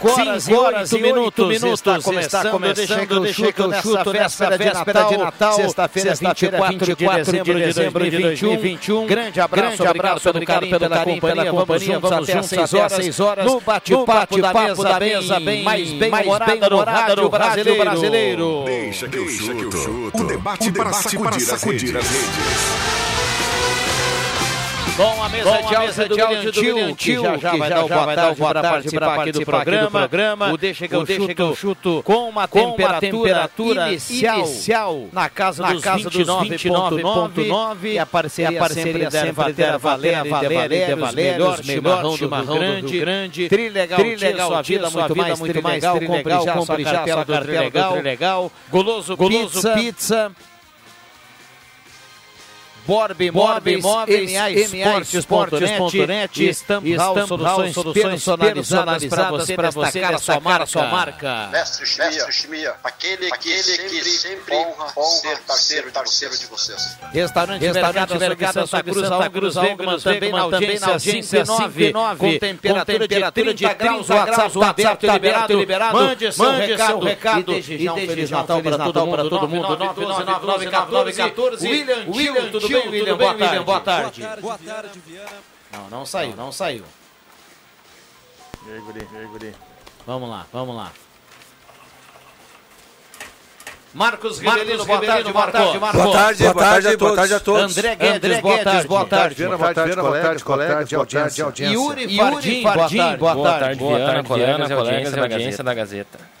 Cinco horas, Cinco horas e oito minutos, minutos. está começando, começando deixa que eu, que eu chuto nessa véspera de Natal, sexta-feira, sexta 24, 24 de dezembro de 2021. Grande abraço, grande abraço, obrigado pelo carinho, pela companhia, pela companhia, vamos juntos até às 6 horas, no bate-papo da mesa bem, mais bem humorada no rádio brasileiro. Deixa que eu chuto, o debate para sacudir as redes. Com a mesa Com de áudio do áudio do William Tio, Tio, que já que vai já dar o já vai dar o boa para tarde para participar do programa. programa. O Deixa que O eu Deixa chuto, que eu chuto com uma temperatura, temperatura inicial, inicial na casa na dos casa dos 29.9 e a parceria, e a parceria sempre sempre da Valéria, Valéria, Valéria, melhor chimarrão, chimarrão do Rio do Grande. Trilegal, Trilegal, sua vida muito mais, muito Trilegal, legal. compre já sua já cartela do Trilegal. Trilegal. Goloso, Pizza. Borb Borb Imóveis, Imóveis, MA MA Esportes.net, Stamp House, soluções, personalizadas para você destacar a sua marca. Sua marca. Mestre Chimia, Mestre Chimia aquele, aquele que sempre honra, ser parceiro, parceiro de vocês. Restaurante, Restaurante Mercado Mercado Santa Cruz, Santa Cruz, Cruz, Wegman, também na audiência 59, com temperatura de 30 graus, o WhatsApp WhatsApp aberto, liberado, mande seu recado, e desde já um Feliz Natal para todo mundo, 912 William William, tudo bem, William? Boa tarde. Boa tarde. Boa tarde, Viana. Não, não saiu, não saiu. E aí, guri, e aí, guri. Vamos lá, vamos lá. Marcos Rivelino, boa tarde, boa tarde, Marcos. Boa tarde, boa tarde, boa tarde a todos. André Guedes, boa tarde, boa tarde. Viana, boa tarde, boa tarde, colegas, boa tarde, de audiência. Yuri Fardim, boa tarde. Boa tarde, colegas, e audiência da audiência da Gazeta.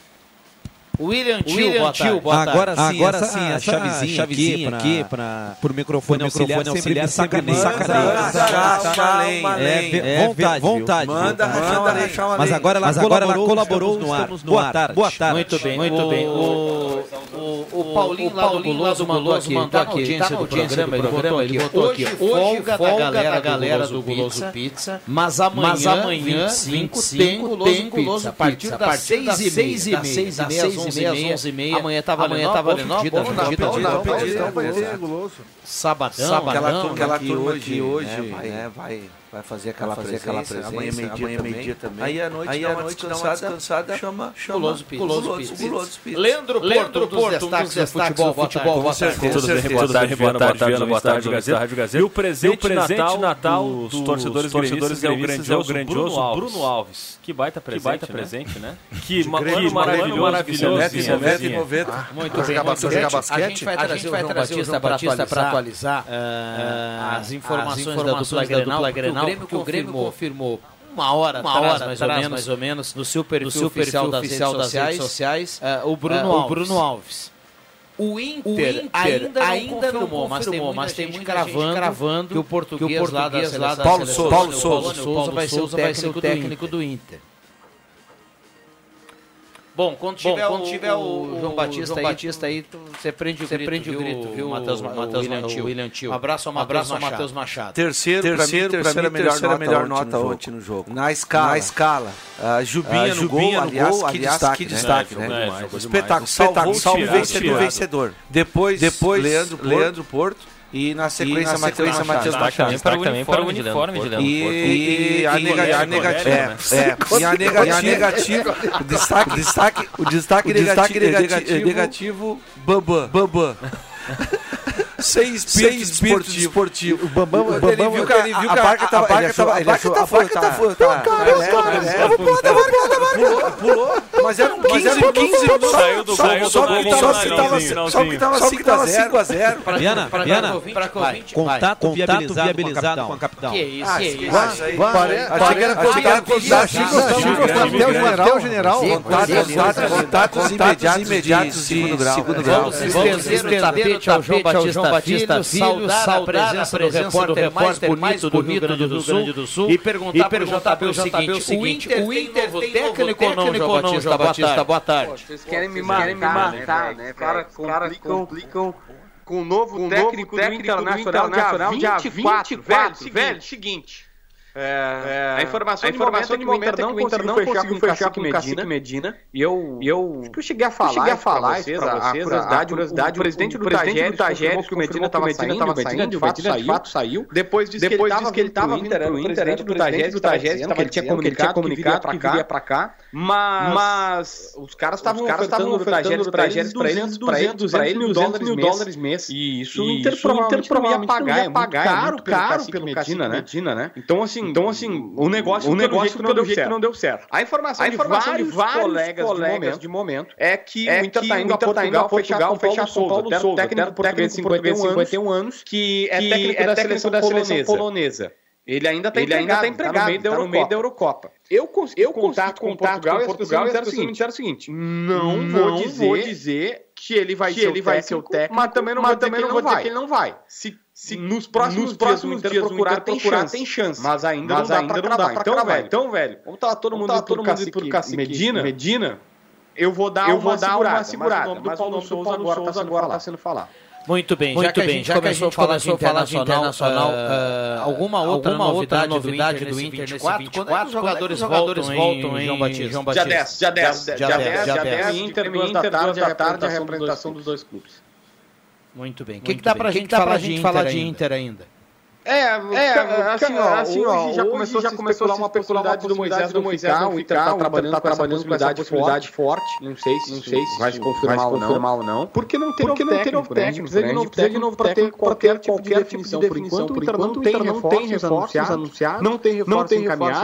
William Tio, boa tarde. boa tarde. Agora sim, Agora essa, sim, essa chavezinha, chavezinha aqui, pra, pro microfone, auxiliar, microfone sempre auxiliar sempre me sacaneia. sacaneia. É, é, vontade, vontade, viu? Manda rachar uma. Mas agora ela Mas agora ela colaborou, no ar. Boa ar. tarde. Boa tarde. Muito bem, Muito o, bem. O, o, o Paulinho lá do Guloso mandou aqui, tá na audiência do programa, ele botou aqui, hoje folga da galera, galera do Guloso Pizza, mas amanhã, Mas amanhã, 25, 25, tem Guloso Pizza, a partir das 6 e meia, das 6 e meia, às 11 e meia, amanhã tá valendo, tá valendo, pedida, pedida, pedida, sabadão, sabadão, Aquela aqui turma hoje, que hoje né, vai- né, vai vai fazer aquela fazer presença, aquela presença, amanhã meio-dia amanhã também. meio-dia também. Aí à noite, Aí dá uma noite dá uma descansada, descansada, chama, chama Guloso Pizza. Guloso Guloso. Guloso Pizza. Leandro Porto, dos destaques do futebol, futebol, boa tarde. Bem, certeza. boa tarde, boa tarde, boa tarde, Gazeta. Rádio Gazeta. E o presente, Natal, Natal dos torcedores, torcedores gremistas é o é o grandioso, Bruno, Alves. Que baita presente, baita né? presente, né? Que, maravilhoso, maravilhoso, maravilhoso. que que noventa e vinha. noventa. Muito bem. A gente vai trazer, o João Batista para atualizar, ah, as informações, da dupla Grenal, porque o Grêmio confirmou uma hora, uma hora mais, ou menos, mais ou menos, no seu perfil, seu oficial, perfil das, oficial redes das redes sociais, ah, o, Bruno ah, Alves. o Bruno Alves. O Inter, O Inter ainda, ainda não confirmou, mas tem confirmou, muita mas tem gente muita cravando, gente cravando que o português, que o lá da, português lá da Paulo seleção- Souza, Paulo Souza. Souza vai ser o técnico, técnico do Inter. Bom, quando tiver, quando o, tiver o, João Batista, João aí, Batista aí, você prende o você grito, prende o grito, viu, Matheus, o Matheus, William o Tio. William Tio. Um abraço ao Matheus Abraço ao Machado. Matheus Machado. Terceiro, Terceiro, terceiro, pra mim, terceira melhor terceira nota, melhor ontem, nota no ontem no jogo. Na escala. Na escala. Jubinha, Ah, no Jubinha gol, no aliás, gol, que aliás, destaque, que né? destaque, né? né? Espetáculo, espetáculo, vencedor. tirado. vencedor. Depois, Depois, Leandro Porto. E na E sequência, na Matheus sequência, Matheus Machado. Destaque também para o uniforme de uniforme de Leandro. E, a, nega, a negativa, né? é, é, e a nega- e a negativa, o destaque, destaque, o destaque, negativo, negativo, negativo, Bambam, Bambam. Sem espírito, espírito esportivo. O Bambam, o Ele Bambam, viu que, ele viu que a barca tava, a barca ele tava- a ele barca tá a barca tá fora, tá, tá, Cara, é, é, eu vou pular da barca, da barca. pulou, Mas era um 15, 15 minutos. Saiu do gol só que finalzinho, tava- Só que tava 5 a 0. Viana, Viana, contato viabilizado com a capital. Que isso, Ah, que isso. Achei que era contato achei que era contato- contato- contato- até o general, até o general. Contatos, imediatos, de segundo grau. Vamos estender o tapete ao João Batista Filho, saudar a presença do repórter mais bonito do Rio Grande do Sul e perguntar para o JB o seguinte, o Inter tem técnico ou não, João Batista? Boa tarde. Vocês querem me matar, né? Os caras complicam, complicam com o novo técnico, do Internacional, dia 24, velho, velho, seguinte. É, a informação, a informação de momento é que o Inter não conseguiu fechar com o Cacique Medina. E eu, e eu, acho que eu cheguei a falar, cheguei a falar pra vocês, a, curiosidade, a curiosidade, o, presidente do Tagério confirmou que o Medina estava saindo, o Medina de fato saiu, de fato saiu. Depois disse que ele estava pro Inter, o presidente do Tagério, do Tagério, que ele tinha comunicado, que viria pra cá, mas, os caras estavam ofertando no Tagério para eles 200, 200, 200 mil dólares mês. E isso o Inter provavelmente não ia pagar, é muito caro, pelo Medina, né? Então assim, então assim, o negócio, o negócio pelo jeito que não deu certo. A informação, a informação de vários colegas, colegas de, momento, é que o Inter está indo a Portugal, fechar com Paulo Souza, técnico português de 51 anos, que é técnico da seleção polonesa. Ele ainda está ainda tá empregado, tá no meio, da, no meio da Eurocopa. Eu consegui eu contato com Portugal, e Portugal e as pessoas me disseram o seguinte: não, vou, dizer, que ele vai, ser, o técnico, mas também não vou dizer que ele não vai. Se, se nos próximos, nos próximos dias, dias procurar, Inter procurar, tem, chance, tem chance. Mas ainda mas não dá ainda pra cravar. Então, cravar. velho, então, velho, vamos estar todo mundo indo por cacique, cacique Medina, Medina. Eu vou dar, eu vou dar uma segurada. Mas o nome do Paulo Souza agora está sendo falado. Muito bem, Muito já que bem, a gente já que a começou a gente falar começou de a falar de internacional, internacional, uh, alguma outra alguma novidade, novidade do do Inter nesse 24? 24? Quando é os jogadores, jogadores voltam, em João Batista? João Dia 10, dia 10, dia 10, dia 10, Inter, Inter, Inter, duas da tarde, a representação dos dois clubes. Muito bem. O que, que dá pra Que gente que falar de ainda? Inter ainda? É, é assim, ó, assim, ó, hoje já começou, já começou a se especular do Moisés do Moisés não ficar, o Inter tá trabalhando, tá trabalhando com essa possibilidade forte, não sei se, não sei se vai se confirmar, ou, não. ou não, porque não tem porque não tem novo técnico, né? precisa de novo para ter qualquer tipo de definição, por enquanto o Inter não tem reforços anunciados, não tem reforços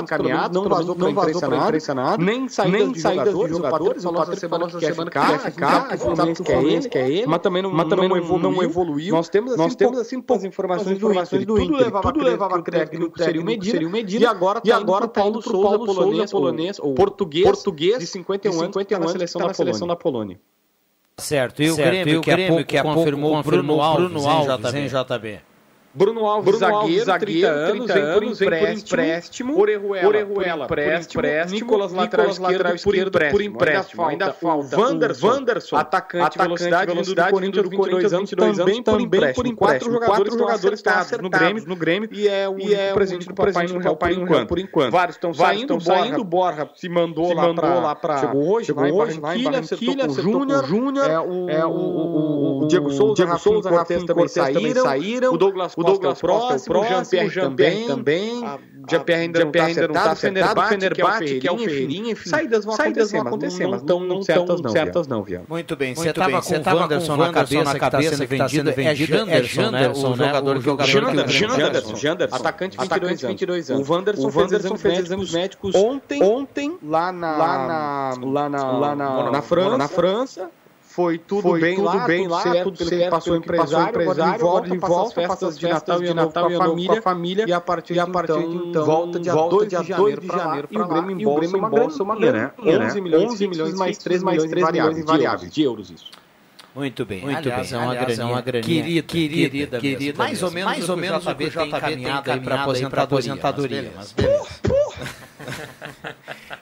encaminhados, não vazou para a imprensa nada, nem saídas de jogadores, o Patrick falou essa semana que quer ficar, a Fluminense quer ele, quer ele, mas também não evoluiu, nós temos assim poucas informações do Inter, tudo levava levava a crer que seria o Medina, seria o Medina e agora tá e agora tá indo pro Paulo Souza, polonês, ou português, português de 51 anos, 51 anos, que tá na seleção da Polônia. Certo, e o Certo, Grêmio, e o que, a Grêmio, pouco que a pouco confirmou, confirmou Bruno Alves, Bruno em Alves, JB. em JB. Bruno Alves, Bruno zagueiro, Alves, 30 zagueiro, anos, 30 vem por anos, por empréstimo, Orejuela, Orejuela, por por empréstimo, empréstimo, Nicolas lateral Nicolas, lateral esquerdo, por esquerdo, empréstimo, por ainda falta Ainda o falta Wanderson, Wanderson, atacante, atacante, velocidade, velocidade, do Corinthians, 22 anos, também por empréstimo, quatro jogadores, jogadores estão acertados no Grêmio, no Grêmio, e é o, é presente do papai no Real por enquanto. Por. Vários estão saindo, saindo, Borja se mandou lá para chegou hoje, chegou hoje, Barranquilha, acertou o Júnior, é o o Diego Souza, Rafinha também saíram, o Douglas Costa, o próximo, o Jean Pierre também, o Jean Pierre ainda não está acertado, o Fenerbahçe, que é o Ferreirinha, enfim, saídas vão acontecer, mas não tão certas não, Viano. Muito bem, você estava com o Wanderson na cabeça, na cabeça que está sendo vendido, é Janderson, né? O jogador, Janderson, Janderson, atacante 22 anos. 22 anos. O Wanderson, fez, exames médicos ontem, lá na lá na lá na, lá na, na França, na França. Foi tudo Foi bem tudo lá, bem tudo lá, certo, tudo pelo certo, que passou o pelo que passou o empresário, agora ele volta, agora passa passa as festas de Natal e de Natal com a família, família, e a partir, e a partir de de então, então, volta dia volta 2 dia de janeiro 2 de para lá, janeiro e pra lá, e o Grêmio embolsa uma graninha, né? 11 milhões, 11 milhões mais 3 milhões, 3 milhões variáveis, de euros isso. Muito bem. Muito Aliás, bem. É uma Aliás, graninha, é uma graninha querida, querida, querida, querida querida mais ou menos, Mais ou menos o JB tem encaminhado para aposentadoria. Mas aposentadoria, beleza.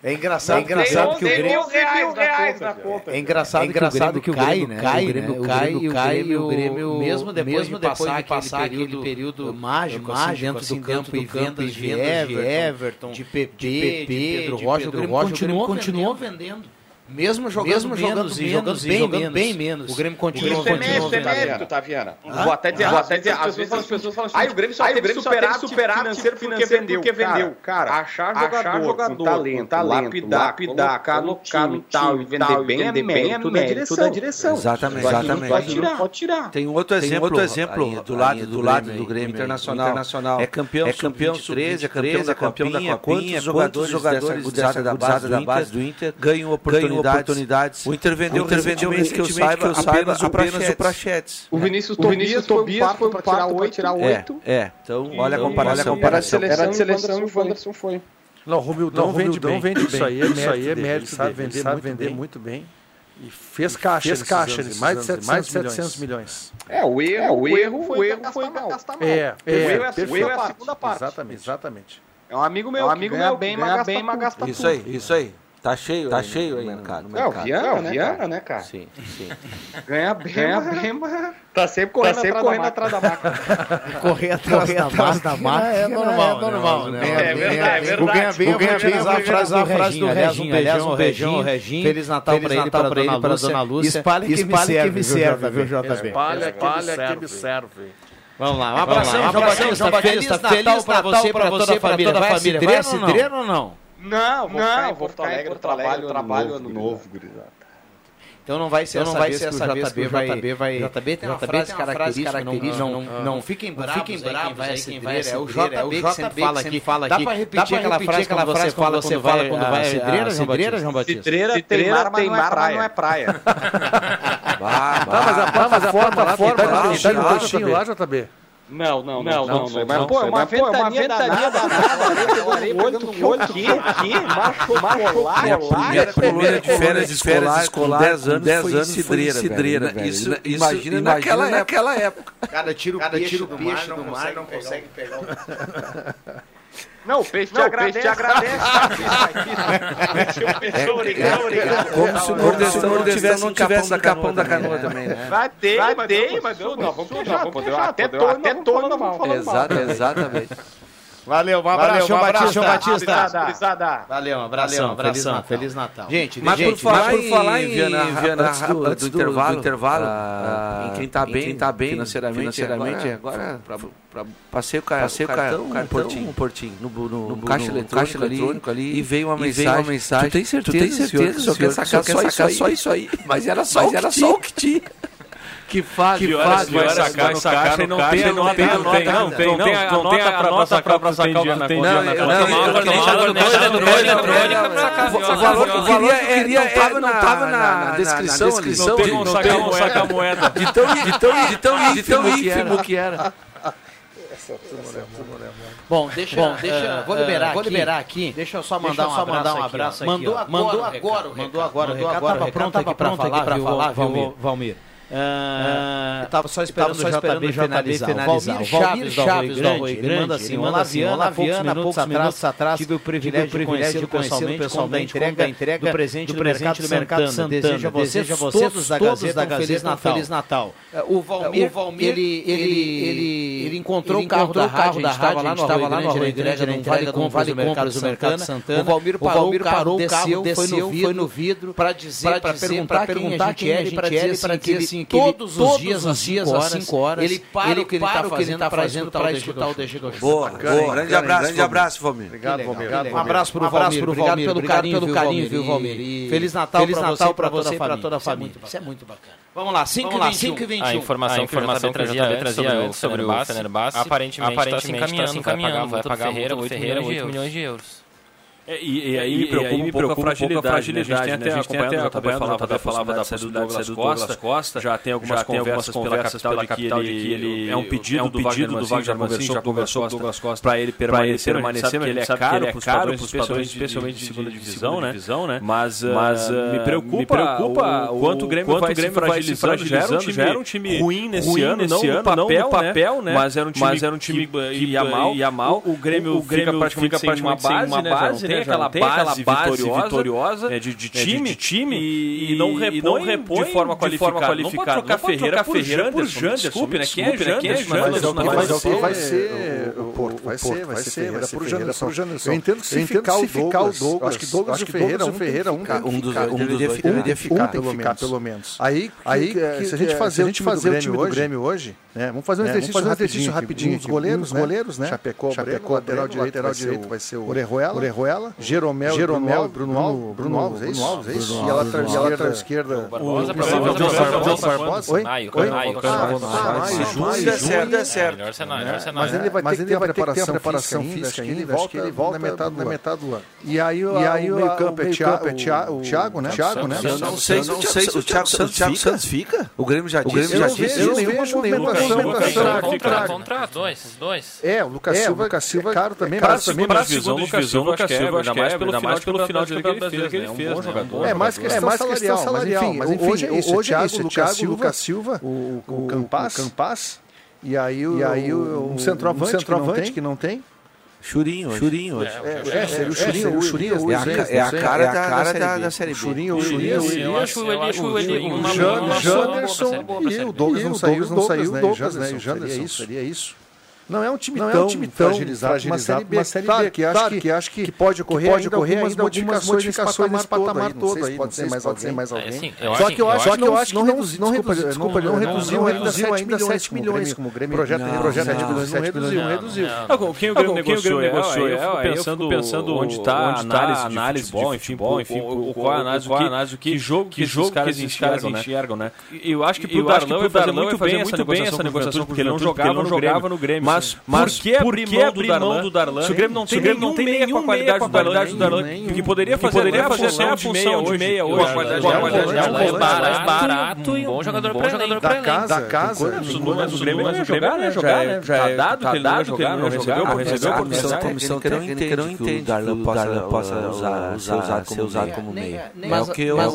É engraçado, É engraçado que o Grêmio reais na conta. É engraçado, É engraçado que o Grêmio cai, cai, né? né? O Grêmio cai e o Grêmio, mesmo depois mesmo de depois passar de passar aquele aquele período mágico, mágico assim, dentro assim, do campo e vendas de vendas de Everton, de PP, de Pedro de Rocha, o Pedro Grêmio Rocha, o continuou, Grêmio continuou continuou vendendo. Mesmo jogando, Mesmo jogando menos e jogando bem, jogando menos, bem menos. O Grêmio continua, Isso é mérito, é Taviana. Hã? Vou até dizer, Ah, vou até dizer, às vezes as pessoas falam assim, ah, o Grêmio só teve superávit, superávit financeiro porque vendeu. Cara, achar jogador, com talento, lapidar, lapidar, colocar no tal e vender bem, vender bem é mérito da direção. Exatamente, exatamente. pode tirar. Pode tirar. Tem um outro exemplo, outro exemplo do lado do, lado do Grêmio Internacional. Internacional. É campeão, É campeão sub-13, é campeão sub-13, da é campeão da Copinha. Quantos jogadores, dessa dessa, da base do Inter ganham oportunidade, oportunidades. O Inter vendeu, vendeu que eu saiba, que eu saiba apenas o Prachetes. O Vinícius Tobias foi um para tirar oito. É, então olha a comparação. Era de seleção, de seleção o Wanderson foi. Não, o Romildão vende bem. vende Isso aí é mérito, isso aí é mérito sabe vender, sabe vender muito bem. E fez caixa, fez caixa, anos, mais de 700, mais de 700 milhões. É, o erro, é, o erro, o erro foi gastar mal. É, o erro é, o erro é a segunda parte. Exatamente, exatamente. É um amigo meu, é um amigo meu bem, mas bem, mas gasta Isso aí, isso aí. Tá cheio, tá aí, cheio aí no mercado. É, o Viana, né, Viana, né, cara? Sim, sim. Ganha bem, ganha bem, mas... Tá sempre correndo, tá sempre correndo atrás da máquina. Correr atrás, da, atrás da máquina é normal, é normal, né? É verdade, é verdade. O ganha bem, o ganha bem, a frase do Reginho, aliás, um beijão, um Reginho. Feliz Natal pra ele, para ele, para Dona Lúcia. Espalhe que me serve, viu, JB? Espalha que me serve. Vamos lá, um abração, João Batista, João Batista, feliz Natal pra você, pra toda a família. Vai se dreno ou não? Não, vou não, ficar em Porto Alegre, Porto Alegre trabalho, ano novo, gurizada. Então não vai ser então não vai ser essa vez que o JB vai... JB tem uma frase característica, não, não, fiquem bravos, fiquem bravos vai quem vai é o JB que sempre fala aqui. Dá pra repetir aquela frase quando você fala quando vai quando vai cidreira, João Batista? Cidreira tem mar, mas não é praia. Mas a forma, a forma, tá no coxinho lá, JB? Não, não, não, não, não. Mas, pô, uma ventania danada, areia pegando no olho, que, que, macho, macho, Minha primeira de férias escolar, com 10 anos, 10 anos, cidreira, cidreira, Isso, imagina naquela, naquela época. Cada tiro, cada tiro peixe do mar, não consegue pegar o... Não, o peixe te não, agradece. Peixe te agradece. Como se o Nordestão não tivesse, tivesse capão da canoa também, né? Vai ter, vai ter, mas não, vamos fechar. Até torno, até torno não vamos falar Exatamente. Valeu, um abraço, João Batista. João Batista. Valeu, um abração, um abração. Feliz Natal. Gente, mas por falar, mas por falar em, Viana, Viana, antes do, antes do, do intervalo, do intervalo uh, em quem está bem, quem tá bem financeiramente, financeiramente agora, agora pra, passei o, passei o cartão, cartão, um portinho, um portinho no, no, no, no caixa, eletrônico, caixa eletrônico ali, ali, e veio uma mensagem, veio uma mensagem. Tu tem certeza, tu tem certeza que o senhor quer sacar, só, isso aí, só isso aí? Mas era só, mas era só o que tinha. Que faz, que faz, vai sacar no caixa e não tem, não tem, não tem, não tem, não tem a nota pra sacar pra sacar o na conta. O valor que eu queria não tava na descrição, não tem como sacar a moeda. De tão ínfimo que era. Bom, deixa, Bom, deixa, uh, vou liberar, uh, vou liberar aqui. Deixa eu só mandar, um, abraço um abraço aqui. Mandou agora, mandou agora, mandou agora, o recado estava pronto aqui para falar, Valmir. Valmir. Uh, eu estava só esperando, só esperando o JB finalizar. finalizar. O Valmir Chaves, Chaves do Arroio Grande, manda assim, manda assim, Olá Viana, há poucos minutos atrás, tive o privilégio, tive o privilégio de conhecê-lo pessoalmente, pessoalmente da entrega do presente do presente do Mercado Santana. Desejo a vocês, a vocês todos da Gazeta, um Feliz Natal. Feliz Natal. O Valmir, ele, ele, ele, ele encontrou o carro da rádio, a gente estava lá no Arroio Grande, na entrega do Vale Compras do Mercado Santana. O Valmir parou o carro, desceu, foi no vidro para dizer, para perguntar quem a gente era, para dizer assim, que todos os dias, às 5 horas, ele para o que ele está fazendo para escutar o DG Show. Boa, boa. Grande abraço, grande abraço, Valmir. Obrigado, Valmir. Um abraço para o Valmir. Obrigado pelo carinho, pelo carinho, viu, Valmir. Feliz Natal para você e para toda a família. Isso é muito bacana. Vamos lá, 5 e 21. A informação, a informação que eu trazia, trazia antes sobre o Fenerbahçe, aparentemente, aparentemente está se encaminhando, vai pagar Ferreira 8 milhões de euros. É, e, e, aí, me preocupa, e aí me preocupa um pouco a fragilidade. Né? A gente tem até, né? a gente tem até acompanhado, falava, da, falava da possibilidade de sair do Douglas Costa. Já tem algumas, já conversas, tem algumas conversas pela capital de que ele é um pedido, é um pedido do Wagner Mancini, já conversou com o Douglas Costa para ele permanecer, permanecer porque ele é caro para os padrões, especialmente de segunda divisão, né? Mas me preocupa o quanto o Grêmio vai se fragilizando. Era um time ruim nesse ano, não no papel, né? Mas era um time que ia mal. O Grêmio fica praticamente sem uma base, né? Tem aquela tem base, base vitoriosa, vitoriosa é, de, de, time, é, de time e, e, não repõe, e não repõe de forma qualificada. Não pode trocar Ferreira por Janderson, por Janderson. Desculpe, né? Quem é Janderson? Mas é que vai ser o Porto. Vai ser, vai ser Ferreira por Janderson. Eu entendo que se ficar o Douglas, acho que Douglas e Ferreira, um deveria ficar, pelo menos. Aí, se a gente fazer o time do Grêmio hoje, né? Vamos fazer um exercício, fazer um exercício rapidinho. Os goleiros, né? goleiros, né? Chapecó, Chapecó lateral direito, lateral direito vai ser o Orejuela, Orejuela Jeromel, Jeromel, Bruno Alves, Bruno Alves, é isso? Alves, é isso? E a lateral esquerda, Barbosa, Barbosa, Oi? Oi? Junho é certo, é certo. Mas ele vai ter que ter a preparação física ainda, acho que ele volta na metade do ano. E aí o meio campo é o Thiago, né? Thiago, né? Eu não sei se o Thiago Santos fica. O Grêmio já disse. Eu não vejo nenhuma Contrato, contrato, dois, dois. É, o Lucas Silva, Lucas Silva é caro também, caro também, para a segunda divisão, o Lucas Silva, ainda mais pelo final, de campeonato que ele fez, é um bom jogador. É mais questão salarial, mas enfim, hoje é é o Thiago, Lucas Silva, o Campas, e aí um centroavante que não tem, Churinho hoje. Churinho hoje. É, é, seria o Churinho. O Churinho é, a, é a cara, da, cara da, da Série B. Churinho, o Churinho. Eu acho o Janderson e o Douglas não saiu, não saiu, né? O Janderson, seria isso. Não é um time não tão, é um time tão fragilizado, fragilizado uma série B, claro, que acho que, que, acho que, que pode ocorrer, pode ocorrer ainda, algumas modificações nesse patamar todo aí, pode ser mais alguém, mais alguém. Só que eu acho que eu acho que não desculpa, não reduziu ainda 7 milhões como o Grêmio projeto projeto de 7 milhões não reduziu. Quem o Grêmio negociou é, pensando pensando onde está a análise de futebol, enfim, enfim, qual a análise que jogo que esses caras enxergam, né? Eu acho que pro Darlan vai fazer muito bem essa negociação porque ele não jogava no Grêmio. Mas, mas por que abrir, mão, abrir do mão do Darlan? Se o Grêmio não tem, Grêmio não tem meia com a qualidade do Darlan, do Darlan que poderia fazer, poderia fazer até a função de meia hoje. Com a qualidade do Darlan. barato e um bom jogador para jogador da casa. Da casa. O Grêmio não ia jogar, né? Já tá dado que ele não ia jogar, não recebeu, não recebeu a comissão que não entende que o Darlan possa ser usado como meia. É o que eu Eles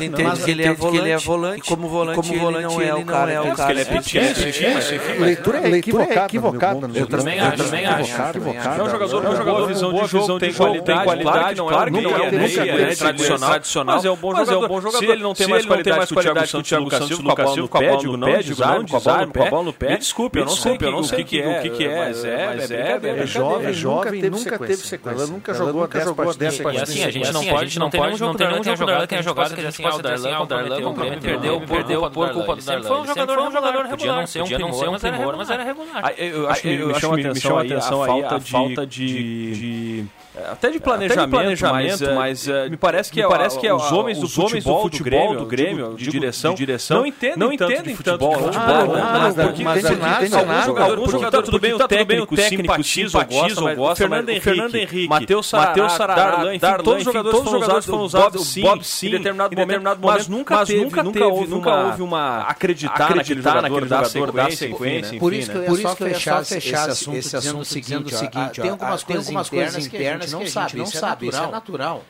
entendem que ele é volante e como volante ele não é o cara. Porque ele é pequeno, leitura é equivocada. equivocada eu também acho. também acho. É um jogador com boa visão de jogo, tem qualidade, claro que não é meia, tradicional, mas é um bom jogador. Se ele não tem mais qualidade que o Thiago Santos, o Lucas Silva, com a bola no pé, digo não, desarme, com a bola no pé, bola no pé. Desculpe, eu não sei, eu não sei o que é, o que é, mas é, é, é jovem, jovem, nunca teve sequência. Ela nunca jogou 10 partidas. E assim, a gente não pode, não tem nenhum jogo que tenha jogado, tenha jogado que assim, ah, o Darlan, o Darlan perdeu por culpa do Darlan. Foi um jogador regular, podia não ser um primor, mas era regular. Eu acho que me chama atenção aí a falta de até de planejamento, até de planejamento mas, mas uh, me parece que, me parece que os homens do, os homens futebol, do futebol do Grêmio, de, direção, de direção, não entendem, não entendem tanto de futebol. Tanto de futebol ah, não, não, porque mas, mas, alguns jogadores, jogador, tudo bem, o técnico, simpatizam, gostam, gosta, Fernando Henrique, Fernando Henrique, Matheus Sarará, Darlan, todos os jogadores foram usados, Bob sim, em determinado momento, mas nunca teve, nunca houve uma acreditar naquele jogador, dar sequência, Por isso que eu ia só fechar esse assunto dizendo o seguinte, tem algumas coisas internas que a gente não sabe, isso é natural.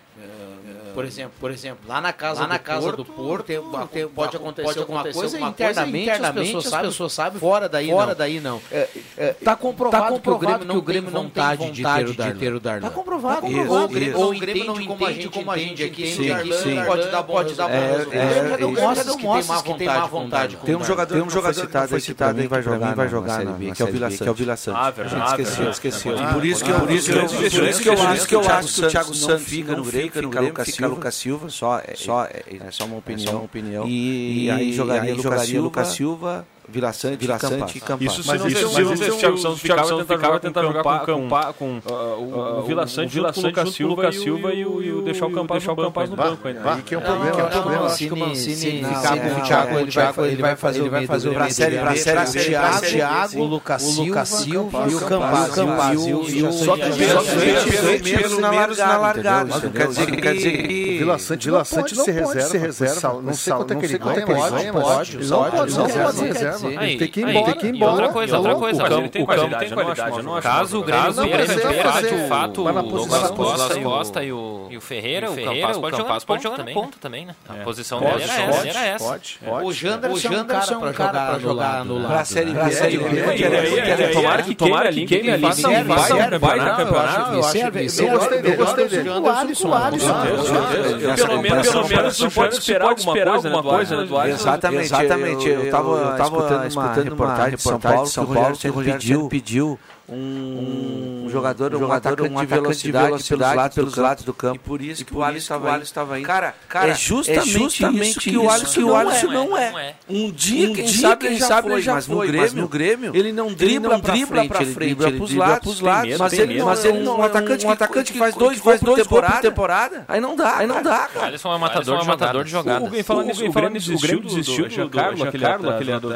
Por exemplo, por exemplo, lá na casa, lá na do, casa Porto, do Porto, tem, tem, pode acontecer, pode alguma coisa alguma internamente, internamente as pessoas, as sabem, pessoas sabem, fora daí fora não. daí não. Está é, é, tá comprovado, tá comprovado que o Grêmio não, tem vontade, de ter o Darlan. De ter o Darlan. Está comprovado. Tá comprovado. Isso, isso. Ou o Grêmio não entende como a gente aqui entende sim, sim. pode dar pode dar é, é, mostra que tem má vontade. Tem um jogador, tem um jogador citado, foi citado aí vai jogar, vai jogar na que é o Vila Santos. Que é o Vila Santos. Ah, verdade. Esqueceu, esqueceu. Por isso que eu por isso que eu acho que o Thiago Santos fica no Grêmio, fica o Lucas Silva só, é, só, é, é só uma opinião. É só uma opinião. E, e aí jogaria, aí Lucas, jogaria Silva, Lucas Silva, Vila Sante, Vila Sante e Campar. Isso se mas não, isso, se, se, se, o Thiago Santos ficava, ficava tentar jogar com, com, com uh, o Vila Sante, o Lucas Silva, Silva e o deixar o Campaz no banco ainda. Aí que é o problema, que é o problema. Acho que o Mancini ficar com o Thiago, ele vai ele vai fazer ele vai fazer para série para série o Thiago, o Lucas Silva e o Campaz, e o só que menos na largada. Quer dizer que Vila Sante Vila Sante se reserva, não sei quanto é que ele ganha, pode, pode, pode, não pode ser aí, tem que ir embora. Tem que ir embora. Outra coisa, outra coisa. O campo tem qualidade. Caso o Grêmio queira de fato o Douglas Costa e o Ferreira, o Campaz pode jogar na ponta também, né? A posição dele era essa. Pode, pode. O Janderson é um cara pra jogar no lado. Pra Série B. Tomara que tomara que queime ali. Faça um baita campeonato. Eu gostei dele. O Alisson, o Alisson. Pelo menos você pode esperar alguma coisa do Alisson. Exatamente. Eu tava escutando uma reportagem de São Paulo, São Paulo, que o Rogério pediu um, um jogador, um, atacante, um atacante de velocidade, pelos lados, pelos lados do campo. E por isso que o Alisson estava aí. Cara, cara, é justamente, é justamente isso que o Alisson não, é, não é. Um dia, quem sabe, quem sabe ele já foi, mas no Grêmio ele não dribla para frente, ele dribla para os lados, mas ele não é um atacante um atacante que faz dois gols por temporada. Aí não dá, aí não dá, cara. Alisson é matador, matador de jogada. Alguém falando nisso, o Grêmio desistiu, do Carlos, aquele aquele do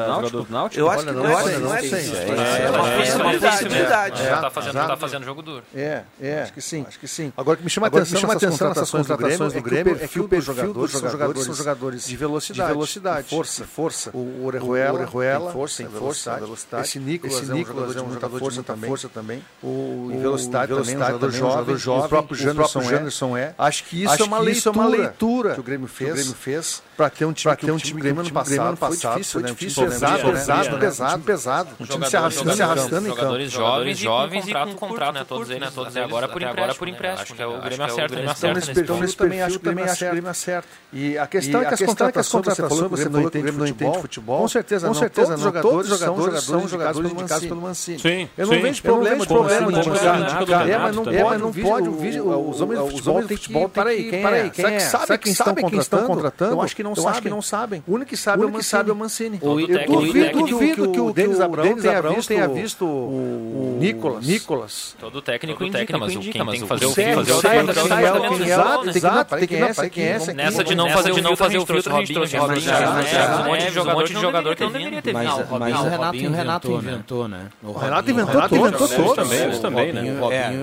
Náutico. Eu acho que não é, não é isso. É uma possibilidade. Tá fazendo, fazendo jogo duro. É, é, acho que sim, acho que sim. Agora que me chama atenção, chama atenção nessas contratações do Grêmio é que o perfil dos jogadores são jogadores de velocidade, de velocidade, força, força. O Orejuela, tem força, tem força, velocidade. Esse Nicolas é um jogador de muita força também. Força também. O velocidade também, um jogador jovem, o próprio Janderson é. Acho que isso é uma leitura que o Grêmio fez para ter um time, ter um time Grêmio ano passado, foi difícil, né? Difícil, pesado, pesado, pesado, pesado. Um time se arrastando, se arrastando em campo. Jogadores jovens, jovens e com contrato, né? Todos eles, né? Todos agora por empréstimo. Agora por empréstimo. Acho que é o Grêmio acerta, Grêmio acerta nesse perfil. Também acho que também acho que o Grêmio acerta. E a questão é que as contratações, você falou que você não entende futebol. Com certeza não. Com certeza não. Todos os jogadores são jogadores indicados pelo Mancini. Sim. Eu não vejo problema problema de indicar. É, mas não pode os homens do futebol tem que para aí, quem é? Quem sabe quem estão contratando? Eu acho que não sabem sabem. O único que sabe, o único é, o sabe é o Mancini. O eu técnico, duvido, duvido que o Denis Abrão tenha, visto, tenha visto o Nicolas. Nicolas. Todo técnico indica, mas indica, mas tem que fazer o filtro. Exato, tem que saber quem é. Nessa de não fazer o não fazer o filtro, a gente trouxe um monte de jogador de jogador que não deveria ter vindo. Mas o Renato inventou, né? O Renato inventou, inventou todos. Também, também, né?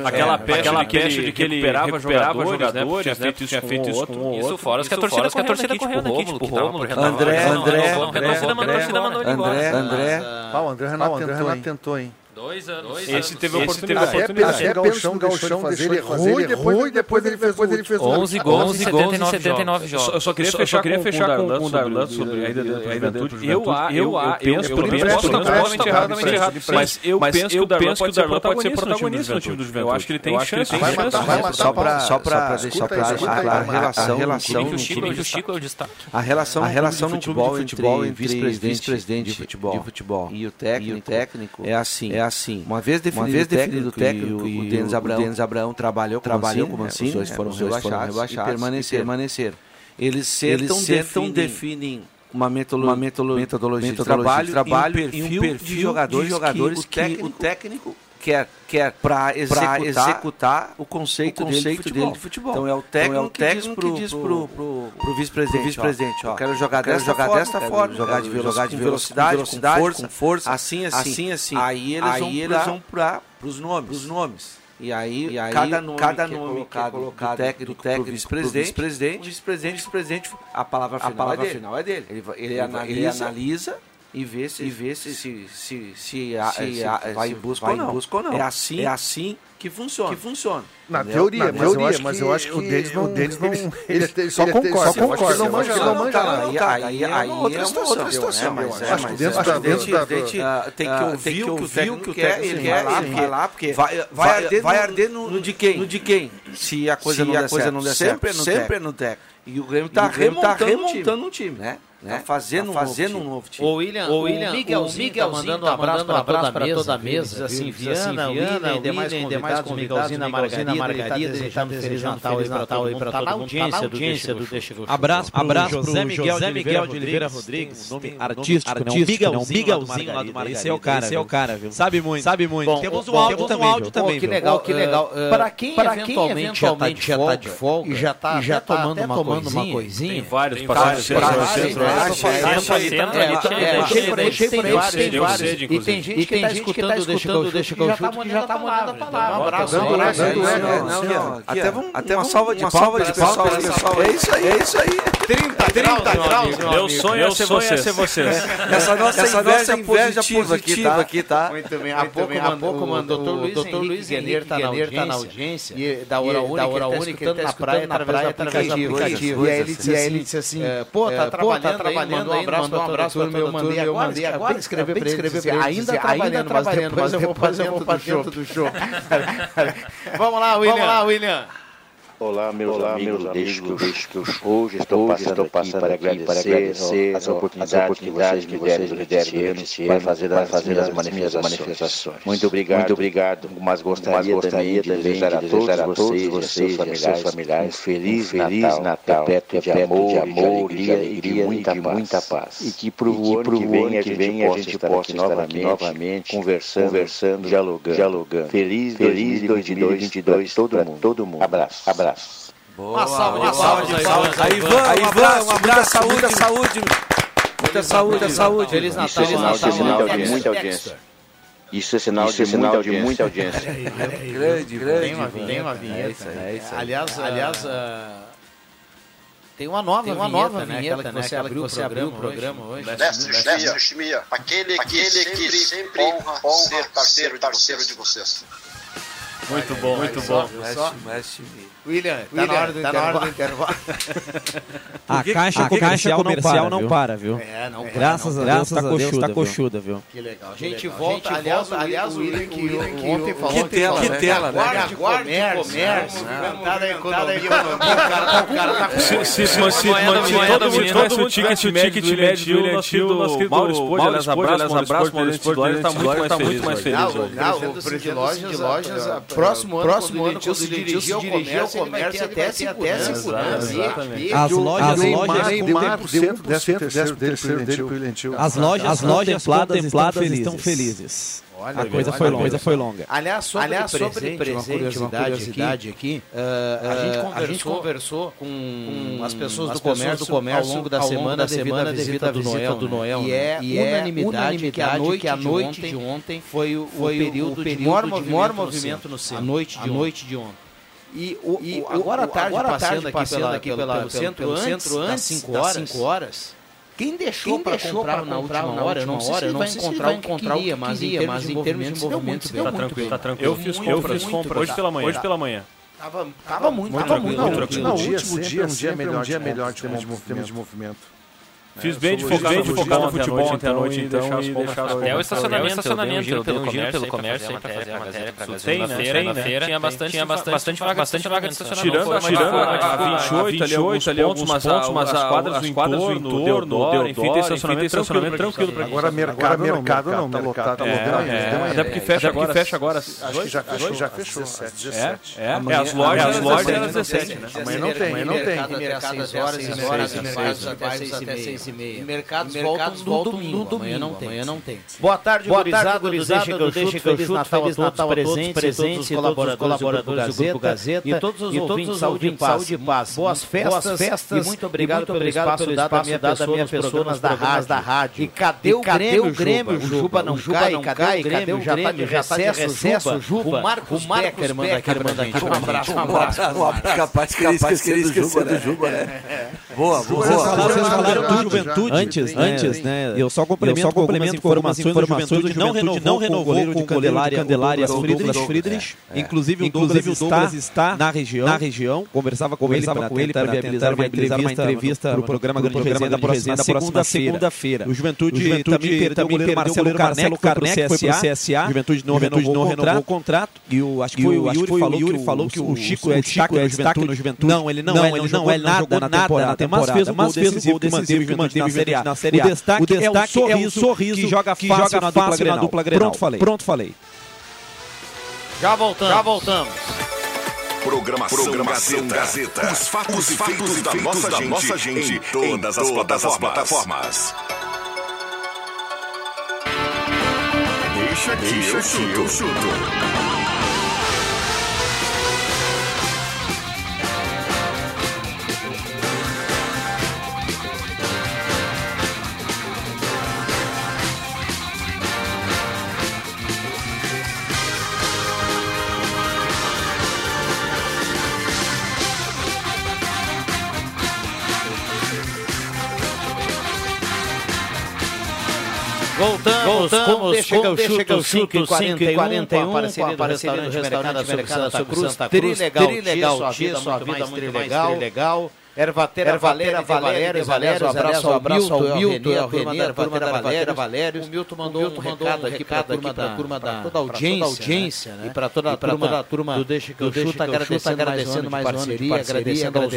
Aquela peste de que ele recuperava jogadores, né? Tinha feito isso com o outro. Isso fora, que a torcida aqui, tipo, Rômulo, André, André, André, André, André, Ah, o André? Renato tentou, hein? Dois anos. Esse teve a oportunidade. Esse teve a oportunidade. Até Galchão, Galchão fazer ele ruim, depois, depois ele fez, depois ele fez 11 gols, 11 gols 79 jogos. Eu só queria fechar, queria fechar com, com o Darlan sobre a ida dentro do Eu, eu, eu penso, pelo menos, posso estar totalmente errado, mas eu penso que o Darlan pode ser protagonista no time do Juventude. Eu acho que ele tem chance. Só para deixar a relação, a relação o Chico é o destaque. A relação, a relação no futebol entre vice-presidente de futebol e o técnico é assim, é assim. Uma vez definido, uma vez definido o técnico, e o Denis Abraão, o Denis Abraão trabalhou, trabalhou com o Mancini, os dois né? foram, os dois rebaixados, rebaixados e permaneceram. permaneceram. Eles sentam, eles sentam definem uma, metodolo uma metodologia, metodologia, de trabalho, trabalho e um perfil, e um perfil de jogadores, de jogadores que, o técnico, o técnico quer, quer para executar, executar, o conceito, o conceito dele, de dele, de futebol. Então é o técnico, então, é o técnico que diz para o vice-presidente, vice-presidente, ó, quero jogar quero desta, jogar forma, desta forma, jogar de velocidade, de velocidade, com, velocidade, com, força, com força, assim, assim, assim, assim. Aí eles aí vão para os nomes, os nomes. E aí, e aí cada nome, cada nome que é colocado, é colocado do técnico, do técnico vice-presidente, vice-presidente, vice-presidente, a palavra final, a palavra é, dele. Final é dele. Ele, ele, ele analisa, ele analisa e ver se, e ver se, se, se, se, a, se a, vai em busca, vai ou, não. busca ou não. É assim, é assim que funciona. Que funciona. Na teoria, na teoria, mas, mas eu acho que o deles não, o deles não ele, ele, ele só concorda, só concorda, não manja, não manja nada. Aí, aí, aí é outra situação, outra situação, né? Mas, acho que dentro da tem que ouvir o que o técnico quer, ele quer, lá, porque vai vai arder no de quem? No de quem? Se a coisa não der certo, sempre sempre no técnico. E o Grêmio está remontando um time, né? Né? Tá fazendo, tá fazendo um novo time. O William, o William, o Miguelzinho, Miguelzinho tá mandando um abraço, tá mandando para toda a mesa. Assim, Viana, assim, Viana, e demais convidados, Miguelzinho, Margarida, Margarida, desejando Feliz Natal aí para todo mundo. Tá na audiência do Deixa que Abraço para José Miguel de Oliveira Rodrigues, nome artístico, né? Um Miguelzinho lá do Margarida. Esse é o cara, esse é o cara, viu? Sabe muito, sabe muito. Temos um áudio também, Que legal, que legal. Para quem eventualmente já tá de folga e já tá tomando uma coisinha. Tem vários passagens tem vários. E tem gente que está escutando, deixa deixa que eu chute, que já está mandando a palavra. Um abraço. Até até uma salva de palmas pessoal. É isso aí, é isso aí. 30, 30 graus, meu sonho é ser vocês. Essa nossa inveja positiva aqui, tá? Muito bem. Há pouco mandou o doutor Luiz Guilherme está na audiência. E da hora única, ele está na praia através do aplicativo. E aí ele disse assim, pô, tá trabalhando aí, mandou um abraço para todo mundo. Eu mandei agora escrever para ele, dizer, ainda trabalhando, mas depois eu vou para dentro do show. Vamos lá, William. Olá, meus Olá, amigos, meus amigos, deixe que eu, hoje estou hoje passando, estou passando aqui, para, agradecer, para agradecer as oportunidades, as oportunidades que vocês me deram ano, para fazer, para fazer as manifestações. manifestações. Muito obrigado, muito obrigado, mas gostaria, mas gostaria de desejar a todos, a todos vocês, e seus familiares, um feliz, feliz Natal, Natal de amor, de amor, de alegria, e de muita paz. E que para o ano que vem a gente possa estar aqui novamente, conversando, conversando, dialogando, dialogando. Feliz, feliz 2022 para todo mundo. Abraço, abraço. Boa, uma salva, uma salva de palmas. Aí, Ivan, um abraço, um abraço, saúde, saúde. Muita saúde, muita saúde. Feliz Natal, Isso é sinal de muita audiência. Isso é sinal, de, é sinal muita de muita audiência. grande, grande. Tem uma, tem uma vinheta. É isso aí, é isso aí. Aliás, aliás uh, tem uma nova, tem uma vinheta, nova né? vinheta, aquela que você, né? abriu, você abriu o programa hoje. Mestre, mestre Chimia, aquele, aquele que sempre honra, honra ser parceiro, parceiro de vocês. Muito bom, muito bom. William, tá William, na hora do tá intervalo. Hora do intervalo. a caixa, a comercial, caixa comercial não para, viu? É, não para. Graças não. a Deus, tá coxuda, tá coxuda, viu? Que legal. A gente volta, aliás, aliás, o William que ontem falou que tela, que tela, né? Guarde, guarde comércio, movimentada a economia, o cara, tá com se se se todo o ticket médio do William Tio, nosso querido Mauro Spode, aliás, abraço, abraço, Mauro ele tá muito mais feliz. Não, o preço de lojas, próximo ano, quando ele dirigir o comércio, o até segurança. As lojas, as lojas As lojas, as lojas contempladas estão felizes. Olha, a coisa, olha, foi, longa, coisa foi longa. Aliás, sobre, Aliás, sobre presente, presente, uma curiosidade, uma curiosidade aqui, aqui uh, a, gente conversou, a, gente conversou, com, com as pessoas do comércio, do comércio ao longo da semana, da semana devido à visita, visita do Noel. E é, e é unanimidade, unanimidade que a noite, que a noite de ontem foi o, foi o período, de maior movimento, movimento no centro. A noite de, a noite de ontem. E, o, e o, agora à tarde, agora passando, tarde, passando aqui, pela, pela, pelo, centro, pelo centro antes, centro antes das 5 horas, quem deixou para comprar, na última hora, eu não sei se ele vai encontrar, encontrar o que queria, mas em termos de movimento, tá tranquilo, tá tranquilo. Eu fiz compras, hoje pela manhã. Hoje pela manhã. Tava, tava muito, tava muito, muito tranquilo. No último dia, um dia melhor, um dia melhor de movimento. Fiz bem de focar, bem de focar no futebol ontem à noite e deixar as compras. É o estacionamento, estacionamento eu dei um giro pelo comércio para fazer a matéria para Segunda-feira, tinha bastante, tinha bastante, bastante vaga de estacionamento. Tirando, a 28 ali, alguns pontos, mas as quadras do entorno, Deodoro, enfim, tem estacionamento tranquilo para Agora mercado mercado não, tá lotado. Até porque fecha agora. fecha agora. Acho que já fechou. Já fechou. É, é. As lojas, as lojas eram 17, né? Amanhã não tem. Amanhã não tem. Mercado às horas e horas, até 6 e meia. 6 e. Mercados, mercados voltam, no domingo. Amanhã não tem. Amanhã não tem. Boa tarde, Boa tarde, gurizada. Deixa que eu chuto. Feliz Natal a todos presentes, presentes, todos os colaboradores do Grupo Gazeta e todos os ouvintes, saúde e paz. Boas festas, festas e muito obrigado pelo espaço dado à minha pessoa nas programas da rádio. E cadê o Grêmio, O Juba não cai, cadê o Grêmio? Já está de recesso, Juba. O Marcos Becker manda aqui, manda aqui. Um abraço, um abraço. Capaz que ele esqueceu do Juba, né? Boa, boa. Vocês falaram do Juventude antes, né? Antes, né? Eu só complemento, eu só complemento com algumas informações, do Juventude, não renovou, não renovou com o goleiro de Candelária, Candelária Friedrich, Friedrich. É, é. Inclusive, o Douglas, está, está na região, na região. Conversava com ele para tentar viabilizar uma entrevista, para o programa Grande Resenha da próxima segunda-feira. O Juventude também perdeu o goleiro Marcelo Carneco para o CSA. Juventude não renovou o contrato. E o acho que foi o Yuri falou que o Chico é destaque no Juventude. Não, ele não é, não é nada na temporada, mas fez o gol decisivo que manteve o Juventude na Série A. O destaque, o destaque é, o sorriso, é o sorriso que joga fácil, que joga na, fácil dupla na dupla Grenal. Pronto, falei. Pronto, falei. Já voltamos. Já voltamos. Programação, Programação Gazeta. Gazeta. Os fatos, Os fatos e feitos, da, nossa, da gente, nossa gente em todas, em as, todas plataformas. as plataformas. Deixa que, Deixa eu, chuto. eu chuto. Voltamos, voltamos, deixa que eu chuto, 5 e 41, 41 parceria do restaurante, restaurante Mercado Santa Cruz, Cruz, trilegal, trilegal, sua vida, muito mais trilegal, Ervatera, Ervatera Valério, Valério, abraço ao abraço ao Milton, ao Renê, a turma da Valério, Valério. O Milton mandou um recado aqui para a turma da turma da toda a audiência, né? E para toda a turma do Deixa que eu chuto, agradecendo mais parceria, agradecendo aos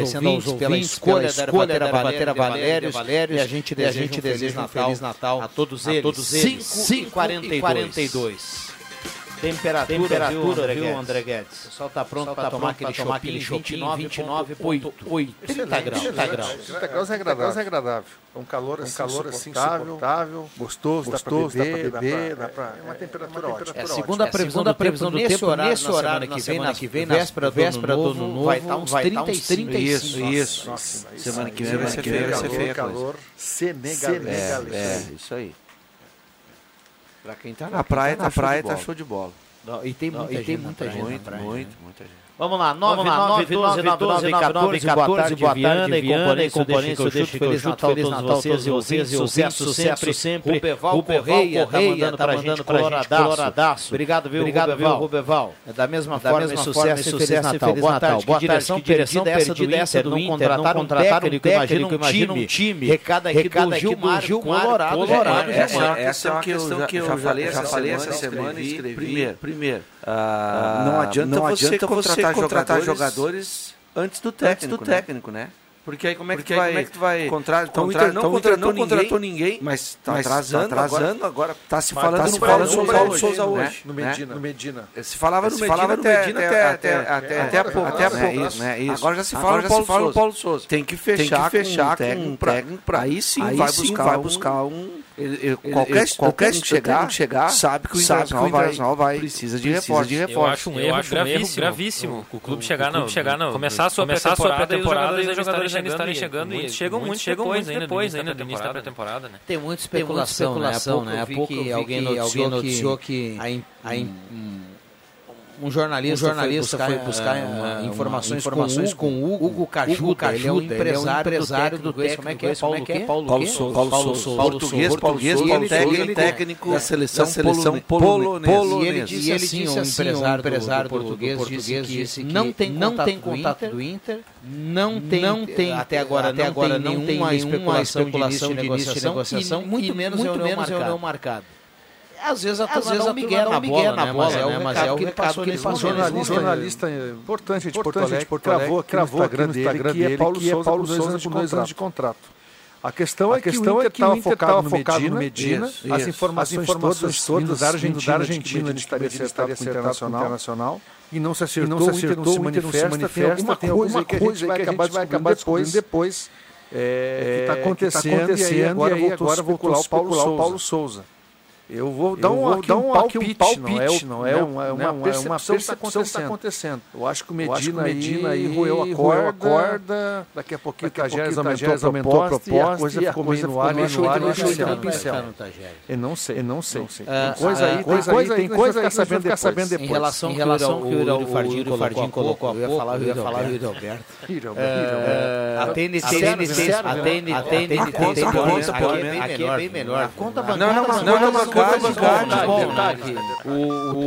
ouvintes pela escolha da Ervatera Valério. E a gente deseja um feliz Natal a todos eles. 5h42. Temperatura, temperatura viu, viu, André Guedes? O pessoal está pronto para tomar aquele choppinho, 29,8. 30 graus. 30 graus. 30 graus é agradável. É agradável. Um calor assim, um calor assim suportável, gostoso, gostoso, dá para beber, dá para... É uma temperatura ótima. É a segunda previsão da previsão do tempo nesse horário que vem, na semana véspera do ano novo, vai estar uns 35. Isso, isso. Semana que vem vai ser feia. Calor senegalês. É, isso aí. Pra quem tá na praia, tá, praia tá show de bola. E tem muita, e tem muita gente, muito, muito, muita gente. Vamos lá, 9, 9, 12, 9, 14, 14, boa tarde, Viana e companhia, eu deixo Feliz Natal a todos vocês e vocês, e sucesso sempre, sempre, Rubeval Correia, tá mandando pra gente, coloradaço, obrigado, viu, obrigado, viu, Rubeval, é da mesma forma, sucesso e Feliz Natal, boa tarde, boa direção perdida essa do Inter, não contrataram um técnico, imagina um time, recado aqui do Gilmar, Colorado, essa é uma questão que eu já falei essa semana e escrevi, primeiro, não adianta você contratar contratar, jogadores, antes do técnico, antes do técnico né? Porque aí como é que, tu, vai, como é que tu vai contratar? Então, contra, não, então, contratou, não contratou ninguém, mas está atrasando, tá atrasando agora. Está se falando tá se falando sobre o Paulo Souza hoje, no Medina, no Medina. Se falava no Medina, até até até até pouco, até pouco, né? Agora já se fala no Paulo Souza. Tem que fechar com um técnico para aí sim vai buscar um ele, ele, qualquer, ele, qualquer chegar, chegar, sabe que o Internacional, vai, vai, vai, precisa de reforço. De reforço. Eu acho um erro, acho gravíssimo, um gravíssimo. O clube chegar, não, chegar não, começar a sua pré-temporada e os jogadores ainda estarem chegando. E chegam muito depois ainda, depois ainda do início da pré-temporada. Tem muita especulação, né? Há pouco alguém noticiou que a um jornalista, um jornalista foi buscar, foi buscar uh, informações, informações com, Hugo, Hugo Cajuta, ele é um empresário, é empresário do, técnico, como é que é? Como é que é? Paulo, Paulo Souza. Paulo Souza. Português, português, técnico, técnico da seleção, seleção polonesa. E ele disse assim, um empresário, empresário português, disse que não tem não tem contato do Inter, não tem não tem até agora até agora nenhuma especulação de início de negociação, muito menos reunião marcada às vezes a turma dá um migué na bola, na bola, né? Mas é o recado que ele passou. Jornalista, jornalista importante de Porto Alegre, cravou aqui no Instagram dele que é Paulo Souza com dois anos de contrato. A questão é, a questão que o Inter estava focado, focado no Medina, isso, as, informações as informações todas, todas da Argentina, da Argentina de estaria acertado com o internacional, internacional e não se acertou, não se acertou o Inter não se manifesta, tem alguma coisa que a gente vai acabar descobrindo depois, é, que está acontecendo, acontecendo, e aí agora, e aí agora voltou a especular o Paulo Souza. Eu vou dar um, vou dar um, palpite, um palpite, não é, o, não é, uma, é uma, percepção, uma percepção que está acontecendo. Eu acho que o Medina, que o Medina aí roeu a corda, a corda, daqui a pouquinho o Tajeres aumentou, aumentou a proposta, e a coisa ficou meio no ar, no ar, e no pincel. Eu não sei, eu não sei. Tem coisa aí, coisa aí, tem coisa que ficar sabendo depois. Em relação em relação que o Fardinho colocou, eu ia falar, eu ia falar o Rio Alberto. A TNT, a TNT, a TNT, aqui é bem melhor. A conta bancária, não, não, não, conta bancária.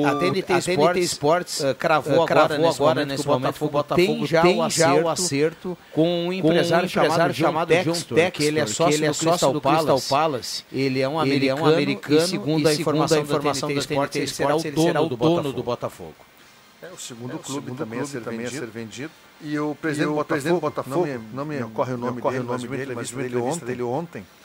A TNT Sports uh, cravou, uh, agora, cravou nesse agora nesse momento, o Botafogo tem já, tem o, acerto, o acerto com um empresário, com um empresário chamado, John Textor, que ele é sócio, ele é sócio do, Crystal, Crystal Palace. Ele é um americano, ele é um americano e segundo a informação, da informação da TNT, ele será o dono, do, do Botafogo. É, o segundo é, clube, segundo também, clube a também, a ser vendido. E o presidente, do Botafogo, Botafogo, não me, ocorre o nome, dele, mas dele, mas dele ontem, ontem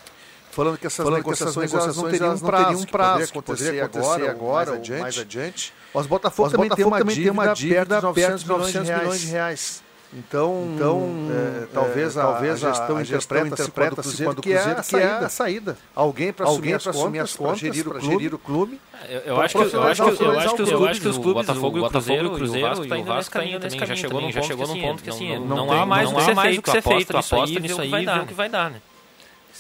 falando que essas falando negociações, que essas negociações elas não teriam um prazo, que poderia acontecer, poderia acontecer agora, ou mais adiante. Mais adiante. Mas Botafogo, também, Botafogo tem também tem uma dívida perto de 900 milhões de reais. Então, então é, talvez, é, a, talvez a gestão, a gestão interpreta-se interpreta quando, quando que, é a saída. que é a saída. Alguém para assumir, assumir as contas, gerir, o gerir o clube. Eu, eu acho que eu acho que eu acho que os clubes, o Botafogo e o Cruzeiro, o Cruzeiro e o Vasco tá indo nesse caminho, já chegou num já chegou num ponto que assim, não há mais o que ser feito, a aposta nisso aí, ver o que vai dar, né?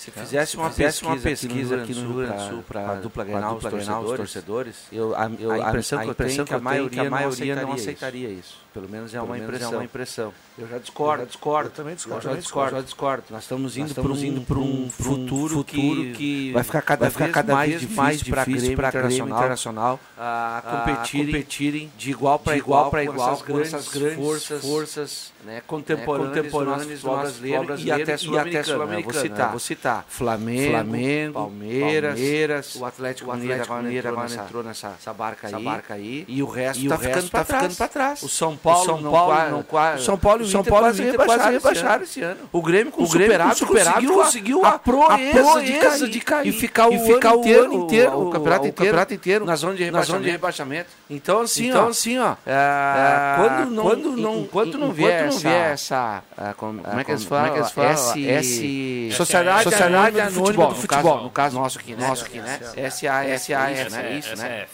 Se fizesse uma, pesquisa, uma pesquisa aqui no Rio Grande do Sul para a dupla Grenal, os torcedores, torcedores eu, a, eu, a impressão que eu tenho é que a maioria, a não aceitaria isso. Pelo menos é uma impressão. É uma impressão. Eu já discordo, eu já discordo. Eu também discordo. Eu já discordo, já discordo. Nós estamos indo para um, para um futuro, futuro que, que vai ficar cada, vai ficar cada vez mais difícil para a Grêmio Internacional a competirem, de igual para igual para igual com essas grandes forças, forças né, contemporâneas, do brasileiro, e até sul-americano. Sul vou citar, Flamengo, Flamengo Palmeiras, Palmeiras, o Atlético, o Atlético Mineiro agora entrou, entrou nessa, nessa barca aí, barca aí, e o resto está ficando para trás. trás. O São Paulo, São Paulo não, não, São Paulo e o São Paulo quase rebaixaram, rebaixaram esse ano. O Grêmio com o superado, superado conseguiu, a, proeza, de, cair, e ficar o, ficar o ano inteiro, o, campeonato inteiro, na zona de rebaixamento. De. Então assim, então, ó, assim, ó, é, quando não, quando não, enquanto não vier essa, como, é que eles falam, S, sociedade anônima do futebol, no caso nosso aqui, né? Nosso aqui, né? S A S, né? Isso, né?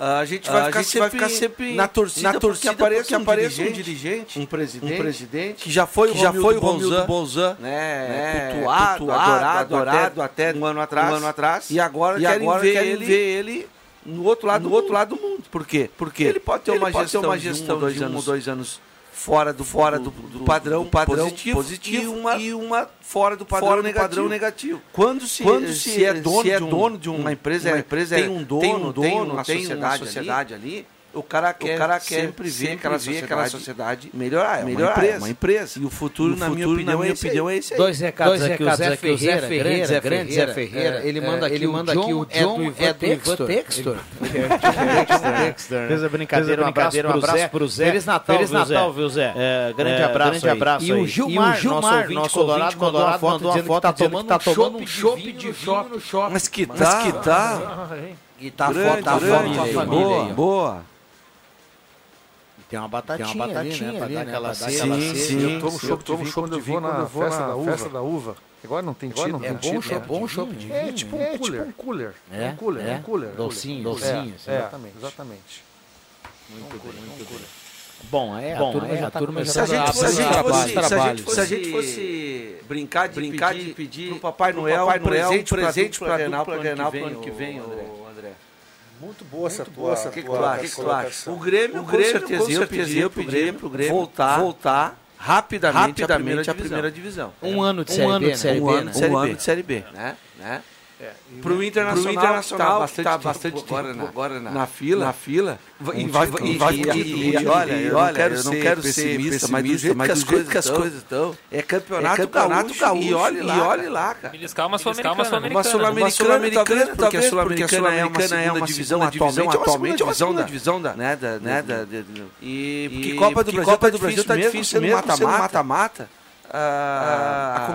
a gente vai, ficar, gente sempre vai ficar sempre na torcida, na torcida que apareça, que apareça um, dirigente, um presidente, um presidente que já foi, que já foi o Romildo Bolzan, né, né, cultuado, cultuado, adorado, adorado até, até, um ano atrás, um ano atrás e agora, e querem, agora ver querem ele, ver ele no outro lado, no do outro lado do mundo. Por quê? Porque ele pode ter ele uma gestão, ter uma gestão de um, dois, anos, dois anos fora do fora do, do, do padrão, do padrão positivo, positivo, e, uma, e uma fora do padrão, fora negativo. padrão negativo. Quando se, Quando se, se é dono, se é dono de, um, de uma empresa, uma empresa tem um dono, tem um dono, tem uma tem sociedade, uma sociedade ali, ali o cara quer, o cara quer sempre ver aquela, sociedade, aquela sociedade melhorar. É melhorar, uma empresa. É uma empresa. E o futuro, e o na, minha opinião, na minha opinião, é esse aí. Dois recados, Dois recados aqui. O Zé Ferreira, Zé grande Zé Ferreira, ele manda aqui, ele manda aqui o John é do Ivan Textor. Fez a brincadeira, brincadeira. Um abraço pro Zé. Feliz Natal, Feliz Natal, viu, Zé? Grande abraço Grande abraço E o Gilmar, nosso ouvinte colorado, mandou uma foto dizendo que tá tomando um chopp de vinho no shopping. Mas que tal? Mas que tal? E tá foto da família. Boa, boa. Tem uma batatinha, tem uma batatinha ali, né? Ali, dar né? aquela, sim, sim, sim. Eu tomo chopp de vinho quando eu vou na festa da uva. Festa da uva. Agora não tem Agora não é bom chopp, é bom chopp de vinho. É tipo um cooler. É tipo um cooler. É um cooler, é um cooler. Docinho, docinho. Exatamente, exatamente. Muito bem, muito bem. Bom, é, Bom, a turma é, já, a turma já se a gente, se a gente fosse, trabalho. Se a gente fosse brincar de, brincar de pedir pro Papai Noel um presente, presente para Grenal para o ano que vem, André. Muito boa essa tua, O que, tu acha? Que tu acha? O Grêmio, o Grêmio com certeza, eu pediria pro Grêmio, pro Grêmio voltar, voltar rapidamente, rapidamente à primeira divisão. Um ano de Série B, Um ano de Série B. Um ano de Série B, né? né? É, para o Internacional, pro Internacional está bastante, tá bastante tempo agora, na, agora na, na, fila, na fila? E, vai, e, vai, e, e, e, olha, eu não quero, eu não ser, quero ser pessimista, mas do jeito, mas que, as coisas que as coisas estão, é campeonato, é campeonato gaúcho, e olhe lá, e olhe lá, cara. Beliscar uma sul-americana, uma sul-americana, porque a sul-americana é uma segunda divisão atualmente, atualmente é uma segunda divisão da, né, né, e porque Copa do Brasil, Copa do Brasil tá difícil mesmo, mata-mata a,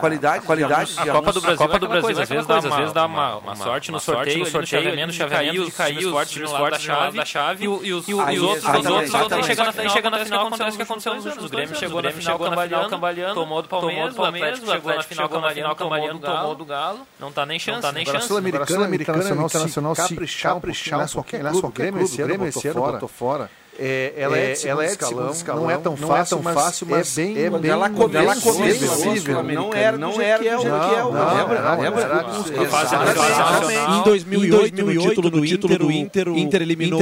qualidade, qualidade a Copa do Brasil, a Copa do Brasil às vezes dá uma, às vezes dá uma, uma, sorte no sorteio, no sorteio, no chaveamento de cair os fortes fortes da chave e os outros os outros chegam na final, chega na final acontece o que aconteceu nos últimos. O Grêmio chegou na final cambaleando, tomou do Palmeiras, o Atlético chegou na final cambaleando, tomou do Galo. Não tá nem chance, não tá nem chance. Sul-Americana, Internacional, se caprichar um pouquinho, qualquer Grêmio esse ano botou fora. É, ela, é, é ela é de escalão, escalão, não é tão não fácil, é tão fácil mas, é bem, é bem ela começou, ela começou não era não era que é o que é o lembra lembra em 2008 no título do Inter o Inter o Inter eliminou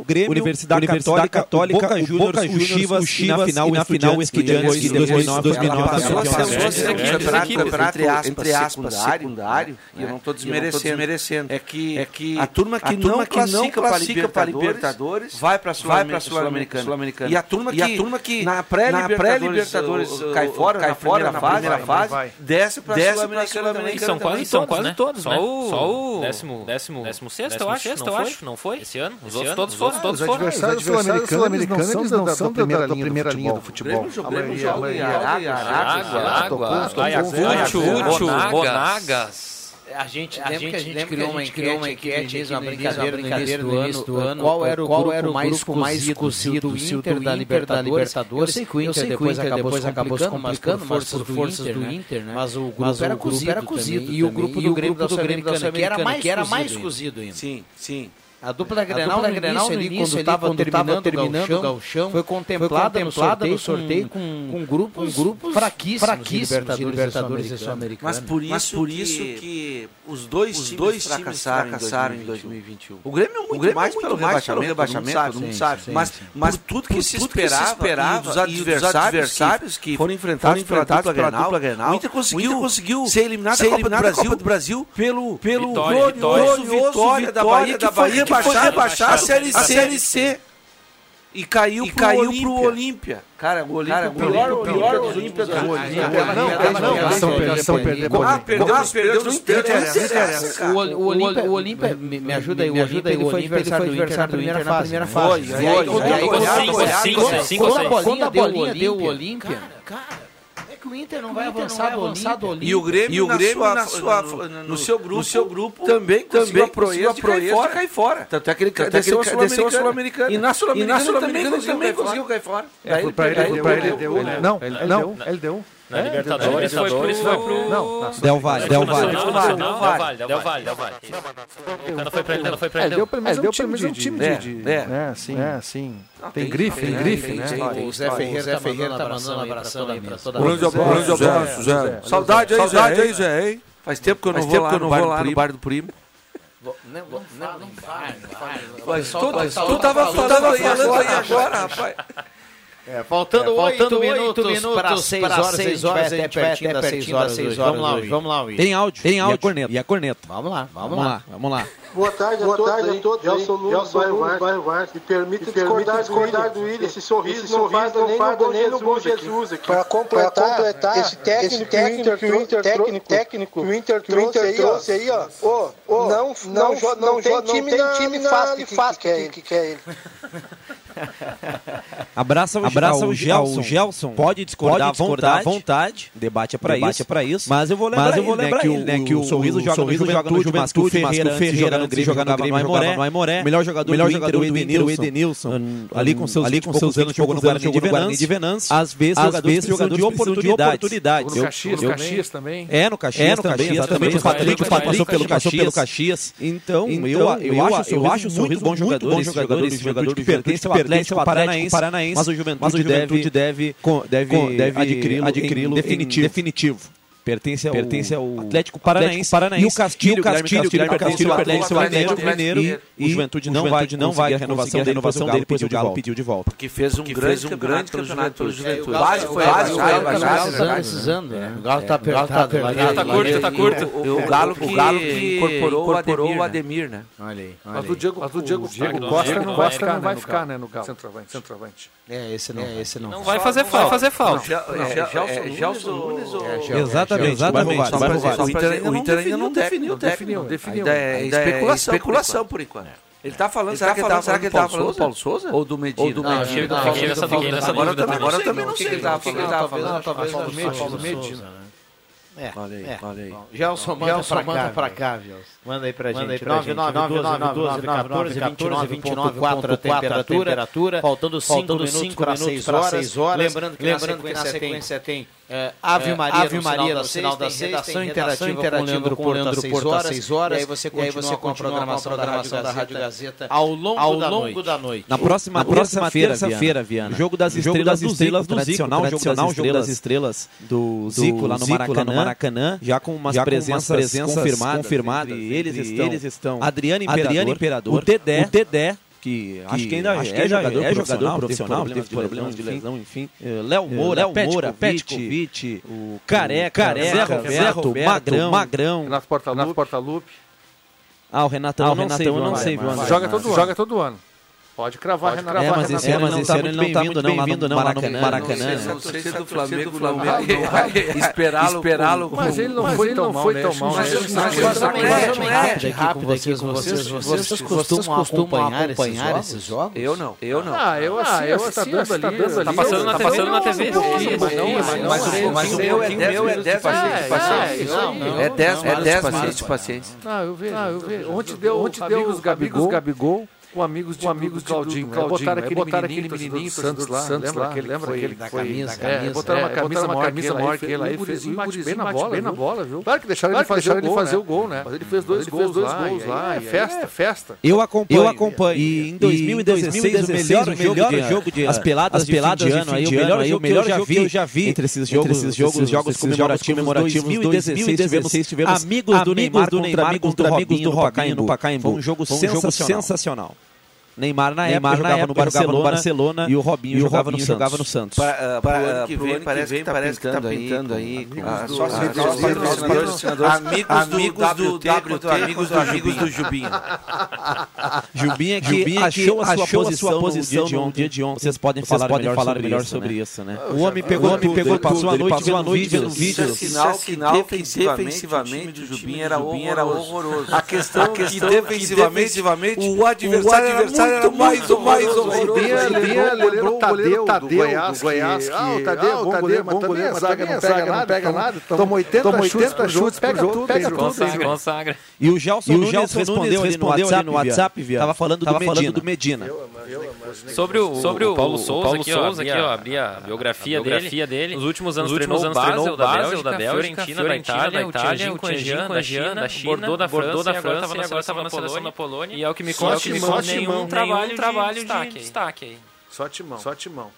o Grêmio Universidade Católica Boca Juniors o Chivas na final na final Estudiantes que depois 2009 campeonato entre aspas secundário e eu não estou desmerecendo é que é que a turma que não classifica para Libertadores vai para para a Sul-Americana. Sul e a turma que, e a turma que na pré-Libertadores pré cai fora, cai fora na, fase, primeira fase, desce para a Sul-Americana também. São quase, são quase todos, né? Só o décimo, décimo, décimo sexto, eu acho, eu acho, não foi? Esse ano? Os outros todos foram, todos foram. Os adversários sul-americanos não são da primeira linha do futebol. A maioria, Água, Água, Ayacucho, Monagas. A gente, a gente, que a gente criou uma enquete, uma enquete uma brincadeira, brincadeira no início do ano. Qual era o qual era o mais mais cozido do Inter da Libertadores? Eu sei que o Inter depois acabou acabou se complicando, mas por forças do Inter, né? Mas o grupo era cozido, e o grupo do Grêmio da Sul-Americana que era mais cozido ainda. Sim, sim. A dupla Grenal, a dupla Grenal no início, quando estava terminando, terminando o gauchão, foi contemplada, foi contemplada no sorteio, com, com, com grupos, com grupos fraquíssimos, fraquíssimos de Libertadores, e Sul-Americana. Mas por isso, Mas por isso que, que os dois, os dois times fracassaram, fracassaram em 2021. O Grêmio muito, o Grêmio mais, muito pelo mais rebaixamento, pelo rebaixamento, todo mundo sabe. Sim, mas, sim, mas tudo que se esperava, esperava dos adversários, que foram enfrentados, pela dupla Grenal, o Inter conseguiu, ser eliminado da Copa do Brasil pelo glorioso vitória da Bahia, baixar, rebaixar a Série C. A Série C. E caiu, e pro, caiu Olímpia. pro Olímpia. Cara, o Olímpia, cara, o pior, o pior dos Olímpia do Olímpia. Não, não, estão perdendo. Ah, perdeu, perdeu dos interessa. O Olímpia, me ajuda aí, o Olímpia, ele foi adversário do Inter na primeira fase. Primeira fase. Quando a bolinha deu o Olímpia, cara, que o Inter não vai avançar, do, Olímpia. E o Grêmio, e o Grêmio na sua, na sua, no, no, seu grupo, no seu grupo também, também conseguiu a proeza de cair fora. Tanto é que ele desceu a Sul-Americana. E na Sul-Americana também conseguiu cair fora. Para ele deu. Não, ele deu. Na é, Libertadores, foi pro... Foi pro... Não, Del Valle, Del Valle. Del Valle, Del Valle, Del Valle, Del Valle. Foi pra ele, foi pra ele. Deu pelo menos um time de... É, assim, é, assim. Tem grife, tem grife, né? O Zé Ferreira, Ferreira tá mandando um abração aí pra toda a Grande abraço, Zé. Saudade aí, Saudade aí, Zé, hein? Faz tempo que eu não vou lá no bar do primo. Não, não, não, não vai, não vai. Tu tava falando aí agora, rapaz. É, faltando, é, faltando 8 minutos, minutos para 6 horas, 6 horas, a gente vai até pertinho das 6 horas. Vamos lá, hoje. vamos lá, Luiz. Tem áudio, tem áudio. E a corneta. E a corneta. Vamos lá, vamos, vamos lá. lá. Vamos lá. Boa tarde a Boa todos, tarde a todos Gelson Nunes, bairro Vars. Me permite discordar, discordar do William. Esse sorriso, esse sorriso não faz nem no bom Jesus aqui. Para completar, completar esse técnico, técnico que o Inter técnico, técnico que o Inter trouxe aí, ó. Oh, oh, não, não, não, não tem time, não tem time fácil que quer ele. Abraça o, Abraça o Gelson. Gelson. Pode discordar, pode discordar à vontade. Debate é para isso. É pra isso. Mas eu vou lembrar, mas eu vou né, lembrar ele, né, que, o, né, que o Sorriso joga no Juventude, mas que o Ferreira, Ferreira no Grêmio jogava no Aimoré. No Aimoré. Melhor jogador melhor jogador do Inter, o Edenilson. Ali com seus ali com seus anos jogou no Guarani de Venâncio. Às vezes às vezes jogador de oportunidade. No Caxias, também. É no Caxias também, exatamente. O Patrick passou pelo Caxias. Então, eu acho eu acho o Sorriso bom jogador, jogador, jogador que pertence ao Atlético Paranaense, Paranaense mas o Juventude, mas o Juventude deve, deve, deve adquiri-lo adquiri definitivo. definitivo. Pertence ao, pertence ao Atlético Paranaense, Paranaense. E o Castilho, e o Castilho, Castilho, Castilho, Castilho pertence ao Atlético Mineiro. E, e o Juventude não vai, não vai a renovação, a renovação dele, pois o Galo pediu de volta. Porque fez um grande, um grande campeonato pelo Juventude. Quase foi precisando. O Galo está apertado. Está curto, está curto. O Galo que incorporou o Ademir, né? Olha aí. Mas o Diego Costa não vai ficar, né, no Galo. Centroavante. É, esse não. Esse não. Não vai fazer falta. Vai fazer falta. Gelson Nunes ou... Exatamente, exatamente. O Inter ainda não definiu, definiu. Ainda é especulação, especulação por enquanto. Ele tá falando, será, que, ele tá, será que ele tava falando do Paulo Souza? Ou do Medina? Ou do Medina. Agora também não sei. O que ele tava falando? Talvez Paulo Medina. É, olha aí, é. olha aí. Gelson, manda, Gelson, pra, manda cá, pra cá, Gelson. Manda aí pra gente. 99912 a temperatura. Faltando 5 minutos para 6 horas. Lembrando que na sequência tem é, Ave Maria, Ave Maria no final da sexta, redação interativa, interativa com o Leandro Porto às 6 horas. E aí você continua, com a programação, da Rádio Gazeta ao longo, ao da, longo noite. da noite. Na próxima, terça-feira, terça Viana. Jogo das estrelas, do Zico, tradicional, tradicional jogo das estrelas do Zico lá no Maracanã, já com umas presenças confirmadas. Eles estão Adriano Imperador, o Dedé, que, acho que ainda acho que é, jogador, é jogador profissional, teve problemas de lesão, enfim. Eh, Léo Moura, Léo Moura, Petkovic, o Careca, Careca Zé Roberto, Magrão, Magrão. Renato Portaluppi. Ah, o Renatão, ah, o Renatão eu não sei, sei, Joga todo ano. Joga todo ano. Pode cravar, Pode Renato. É, mas esse ano, mas esse ano ele não está muito bem-vindo, não, lá no Maracanã. Não sei se é do Flamengo, Flamengo esperá-lo. Esperá-lo. Mas ele não foi tão mal, né? Mas não é rápido aqui com vocês. Vocês costumam acompanhar esses jogos? Eu não. Eu não. Ah, eu assisto, tá dando ali. Tá passando na TV. Mas o meu é 10 paciência. É 10 minutos de paciência. Não, eu vejo. Ontem deu os Gabigol com amigos de, com amigos do Claudinho. Do, Claudinho. Botaram aquele botaram menininho, aquele menininho Santos lá, Santos lá, lembra, lembra aquele da camisa, é, botaram uma camisa maior que ele, camisa aí, fez um bem na bola, bem na bola, viu? Claro que deixaram ele fazer ele fazer o gol, né? Mas ele fez dois gols lá, é festa, festa. Eu acompanho, eu acompanho. E em 2016 o melhor jogo de as peladas de ano aí, o melhor jogo que eu já vi entre esses jogos, esses jogos, jogos comemorativos, 2016 tivemos amigos do Neymar contra amigos do Robinho no Pacaembu. Foi um jogo sensacional. Neymar na Neymar, época, jogava, no Barcelona, no Barcelona e o Robinho, e o jogava, Robinho no jogava, no Santos. Para, uh, para, para ano que vem, parece que parece que está pintando aí. Amigos do WT, amigos amigos do Jubinho. Jubinho que achou a sua posição no dia de ontem. Vocês podem falar melhor sobre isso, né? O homem pegou, pegou, passou a noite vendo vídeos, vídeos. Sinal que defensivamente o Jubinho era horroroso. A questão que defensivamente o adversário era mais ou mais horroroso. Linha lembrou o goleiro Tadeu do Goiás. Ah, o Tadeu, bom goleiro, mas também a zaga não pega, não pega nada. Toma 80 chutes, pega tudo, pega tudo. Consagra. E o Gelson Nunes respondeu ali no WhatsApp, Tava falando do Medina. Sobre o, sobre o Paulo Souza, Paulo aqui, Souza, aqui, ó, abri a biografia, a biografia dele. dele. Nos últimos anos, Nos últimos anos treinou o Basel, da Bélgica, Fiorentina, da Itália, o Tianjin, da China, da China, Bordeaux da França, e agora estava na seleção da Polônia. E é o que me consta, nenhum trabalho de destaque aí. Só timão. Só timão.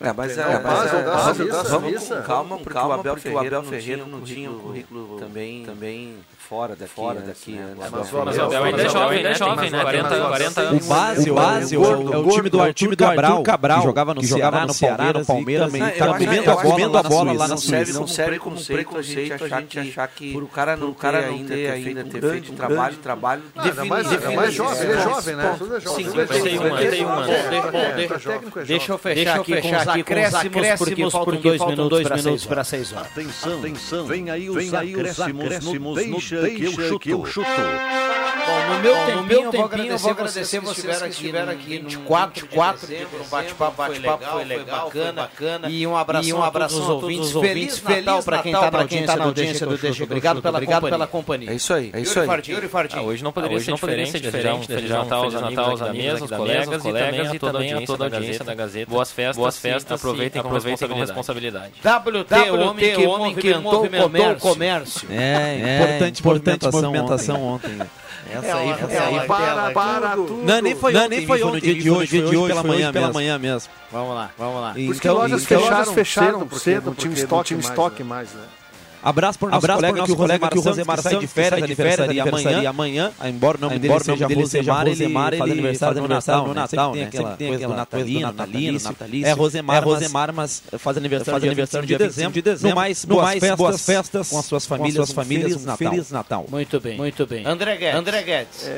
É, mas é, é, mas é, vamos com calma, porque o Abel Ferreira não tinha o currículo também, também fora daqui, fora daqui né? né? Mas, mas o Abel ainda é jovem, ainda é jovem, né? 40, 40 anos. O base, o base é o time do Arthur Cabral, Cabral, que jogava no Ceará, no Palmeiras, Palmeiras, tá comendo a bola, lá na Suíça. Não serve como preconceito a gente achar que por o cara não cara ainda ter ainda ter feito um trabalho, trabalho definido. É mais jovem, ele é jovem, né? 51 anos. Deixa eu fechar aqui com os acréscimos, porque faltam dois minutos para seis horas. Atenção, vem aí os acréscimos, deixa deixa, que, eu chuto. que eu chuto. Bom, no meu Bom, tempinho, no meu tempinho eu vou agradecer vocês que estiveram aqui, aqui no 24, 24 de dezembro, um bate-papo bate foi legal, bacana, bacana. E um abraço, e um abraço aos ouvintes. Feliz, feliz Natal para quem está na audiência, tá na audiência do DG. Obrigado, pela, obrigado companhia. pela companhia. É isso aí, é isso aí. Ah, hoje não poderia, ser, diferente, diferente. Feliz Natal aos Natal da mesa, os colegas, colegas e também a toda a audiência da Gazeta. Boas festas, boas festas, aproveitem com responsabilidade. WT, o homem que movimentou o comércio. É, importante, importante movimentação ontem. Essa aí, essa aí para, para tudo. Não, nem foi ontem, nem foi ontem, no dia de hoje, dia de hoje, pela manhã, pela manhã mesmo. Vamos lá, vamos lá. Porque então, lojas fecharam, fecharam cedo, porque não tinha estoque mais, né? Abraço para o nosso Abraço colega, nosso que o colega que o Rosemar sai de férias, aniversaria amanhã, amanhã, embora o nome dele seja Rosemar, ele faz aniversário no Natal, no Natal, né? Aquela coisa do natalino, natalino, natalício. É Rosemar, Rosemar, mas faz aniversário aniversário de dezembro, de dezembro. No mais, boas festas com as suas famílias, famílias, Feliz Natal. Muito bem, muito bem. André Guedes. André Guedes.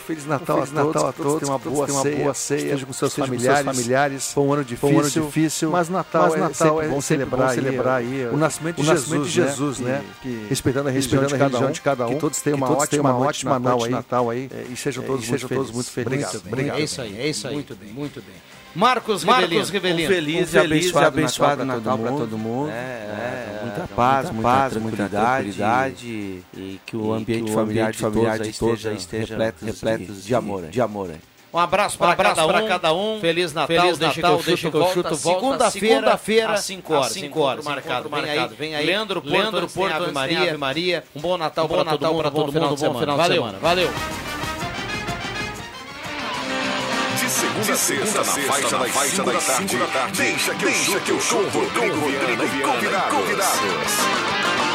Feliz Natal, Feliz a, Natal todos, a todos, tenham uma boa uma ceia, boa ceia esteja com seus familiares, com familiares. Foi um ano difícil, um ano difícil mas Natal, mas Natal é, é bom celebrar, bom celebrar aí, o nascimento de, o nascimento Jesus, de Jesus, né? Que, né? que, respeitando a religião, de, cada um, de cada um, que todos tenham uma, todos ótima, uma ótima noite Natal aí, Natal aí e sejam todos, muito, felizes. muito felizes. Obrigado. É isso aí, é isso aí. Muito bem, muito bem. Marcos Rivelino. Rivelino. Um feliz, um feliz e abençoado, Natal para todo mundo. É, é, muita paz, muita, paz, muita tranquilidade, e que o ambiente familiar de familiar de todos esteja repleto de amor. De amor. Um abraço para cada, um. cada um. Feliz Natal, Feliz Natal deixa que eu chuto, volta. Segunda-feira, às 5 horas. 5 horas, marcado. Vem aí, vem aí. Leandro Porto, Leandro Porto Ave Maria. Maria. Um bom Natal para todo mundo, bom final de semana. Valeu, valeu. Segunda a sexta, na faixa, na faixa das 5 da tarde. Deixa que eu chuto com Rodrigo Viana e convidados.